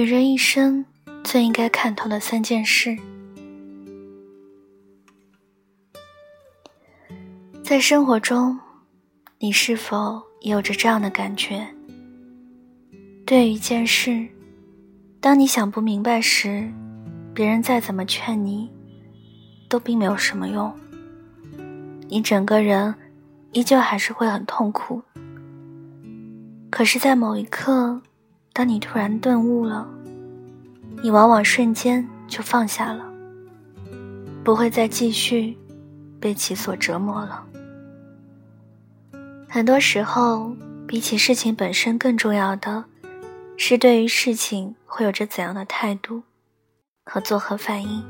女人一生最应该看透的三件事，在生活中，你是否也有着这样的感觉？对于一件事，当你想不明白时，别人再怎么劝你，都并没有什么用。你整个人依旧还是会很痛苦。可是，在某一刻，当你突然顿悟了，你往往瞬间就放下了，不会再继续被其所折磨了。很多时候，比起事情本身更重要的，是对于事情会有着怎样的态度和作何反应。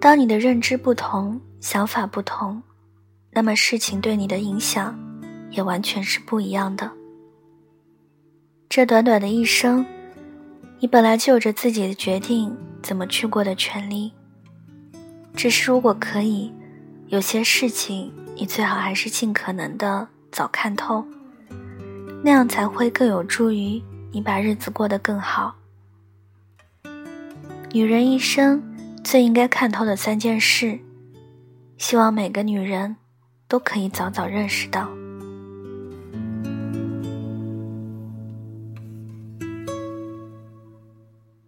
当你的认知不同。想法不同，那么事情对你的影响也完全是不一样的。这短短的一生，你本来就有着自己的决定怎么去过的权利。只是如果可以，有些事情你最好还是尽可能的早看透，那样才会更有助于你把日子过得更好。女人一生最应该看透的三件事。希望每个女人都可以早早认识到，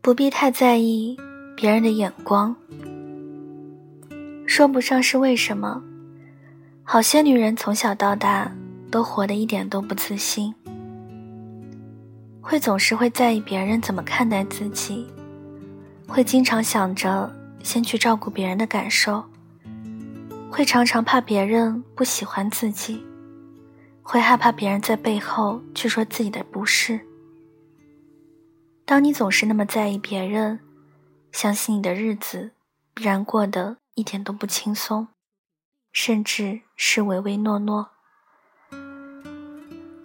不必太在意别人的眼光。说不上是为什么，好些女人从小到大都活得一点都不自信，会总是会在意别人怎么看待自己，会经常想着先去照顾别人的感受。会常常怕别人不喜欢自己，会害怕别人在背后去说自己的不是。当你总是那么在意别人，相信你的日子必然过得一点都不轻松，甚至是唯唯诺诺。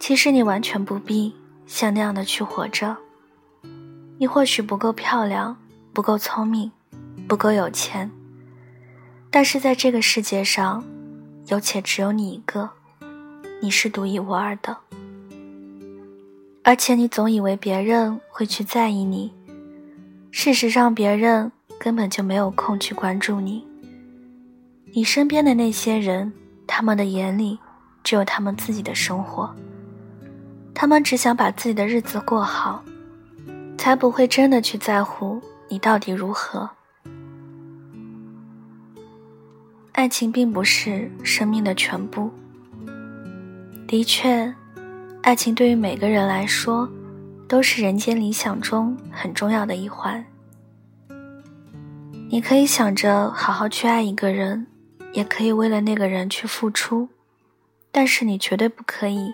其实你完全不必像那样的去活着。你或许不够漂亮，不够聪明，不够有钱。但是在这个世界上，有且只有你一个，你是独一无二的。而且你总以为别人会去在意你，事实上别人根本就没有空去关注你。你身边的那些人，他们的眼里只有他们自己的生活，他们只想把自己的日子过好，才不会真的去在乎你到底如何。爱情并不是生命的全部。的确，爱情对于每个人来说，都是人间理想中很重要的一环。你可以想着好好去爱一个人，也可以为了那个人去付出，但是你绝对不可以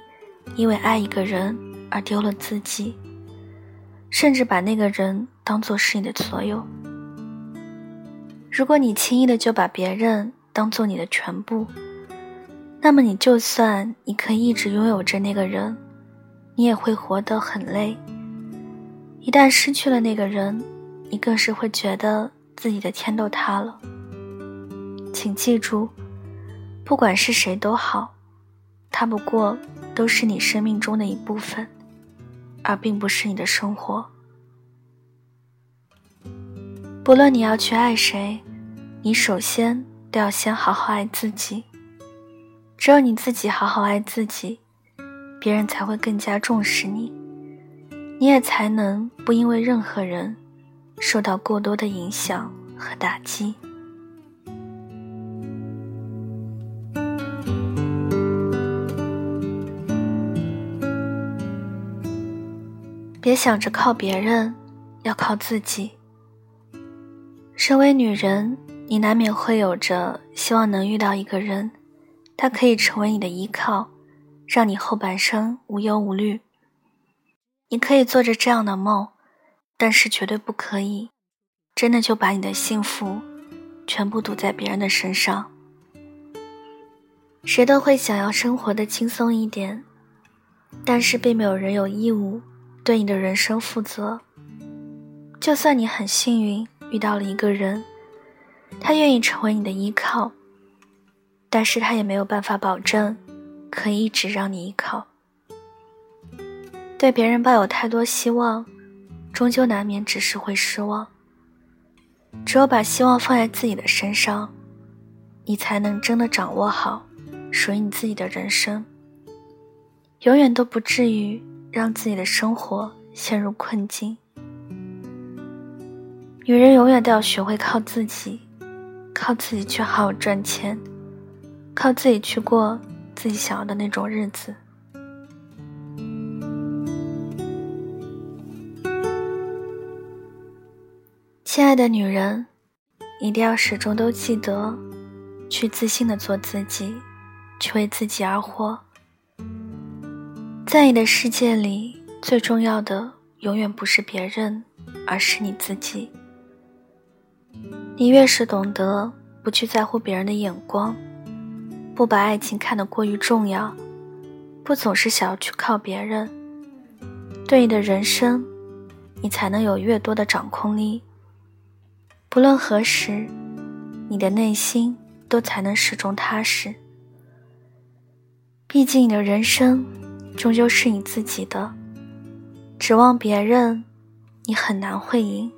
因为爱一个人而丢了自己，甚至把那个人当做是你的所有。如果你轻易的就把别人，当做你的全部，那么你就算你可以一直拥有着那个人，你也会活得很累。一旦失去了那个人，你更是会觉得自己的天都塌了。请记住，不管是谁都好，他不过都是你生命中的一部分，而并不是你的生活。不论你要去爱谁，你首先。都要先好好爱自己。只有你自己好好爱自己，别人才会更加重视你，你也才能不因为任何人受到过多的影响和打击。别想着靠别人，要靠自己。身为女人。你难免会有着希望能遇到一个人，他可以成为你的依靠，让你后半生无忧无虑。你可以做着这样的梦，但是绝对不可以，真的就把你的幸福全部赌在别人的身上。谁都会想要生活的轻松一点，但是并没有人有义务对你的人生负责。就算你很幸运遇到了一个人。他愿意成为你的依靠，但是他也没有办法保证可以一直让你依靠。对别人抱有太多希望，终究难免只是会失望。只有把希望放在自己的身上，你才能真的掌握好属于你自己的人生，永远都不至于让自己的生活陷入困境。女人永远都要学会靠自己，靠自己去好好赚钱，靠自己去过自己想要的那种日子。亲爱的女人，一定要始终都记得，去自信的做自己，去为自己而活。在你的世界里，最重要的永远不是别人，而是你自己。你越是懂得不去在乎别人的眼光，不把爱情看得过于重要，不总是想要去靠别人，对你的人生，你才能有越多的掌控力。不论何时，你的内心都才能始终踏实。毕竟你的人生终究是你自己的，指望别人，你很难会赢，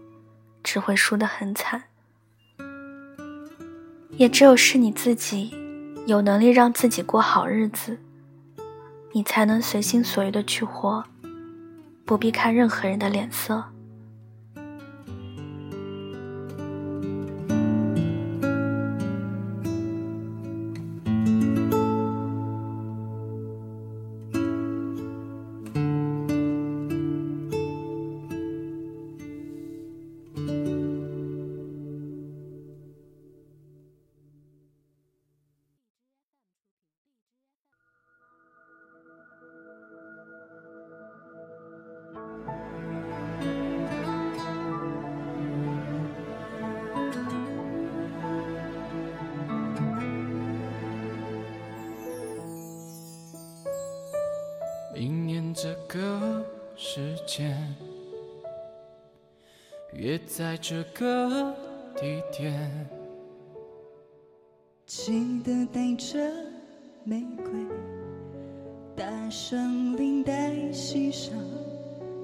只会输得很惨。也只有是你自己，有能力让自己过好日子，你才能随心所欲的去活，不必看任何人的脸色。约在这个地点，记得带着玫瑰，大声领带，系上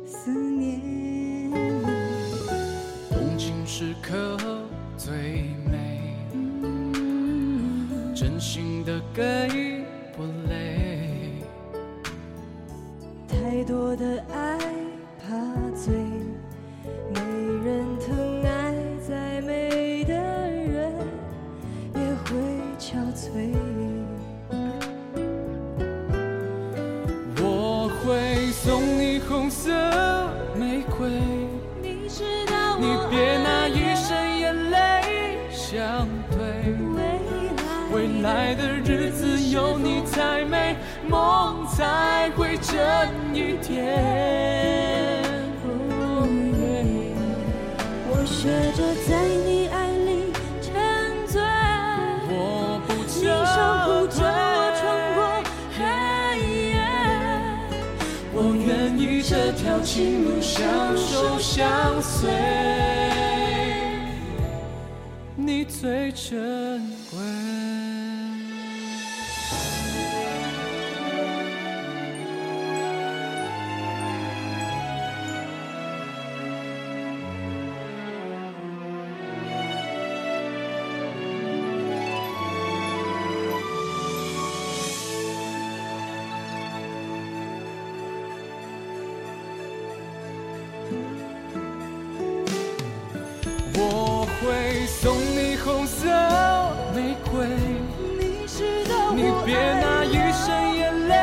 思念。动情时刻最美，真心的给不累。太多的爱怕醉，别拿一生眼泪相对。未来未来的日子有你才美，梦才会真一点。我学着在你爱里沉醉，我不你守护着我穿过黑夜。我愿意这条情路相守相随，你最真。会送你红色玫瑰，你知道你别拿一生眼泪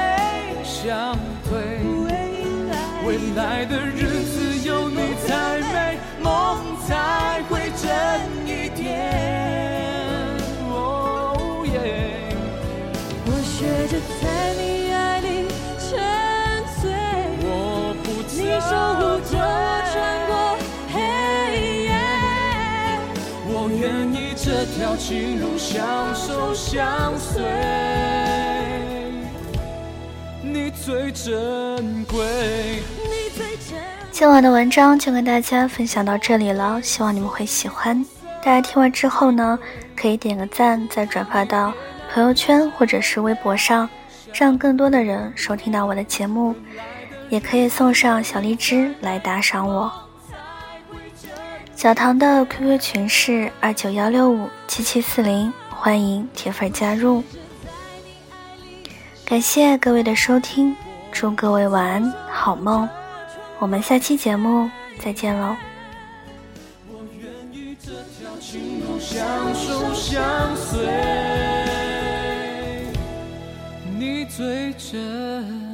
相对。未来未来的日子有你才美，梦才会真一点。哦耶！我学着在你爱里情路相守相随，你最珍贵。今晚的文章就跟大家分享到这里了，希望你们会喜欢。大家听完之后呢，可以点个赞，再转发到朋友圈或者是微博上，让更多的人收听到我的节目。也可以送上小荔枝来打赏我。小唐的 QQ 群是二九幺六五七七四零，欢迎铁粉加入。感谢各位的收听，祝各位晚安，好梦。我们下期节目再见喽。我愿意这条情路相守相随，你最真。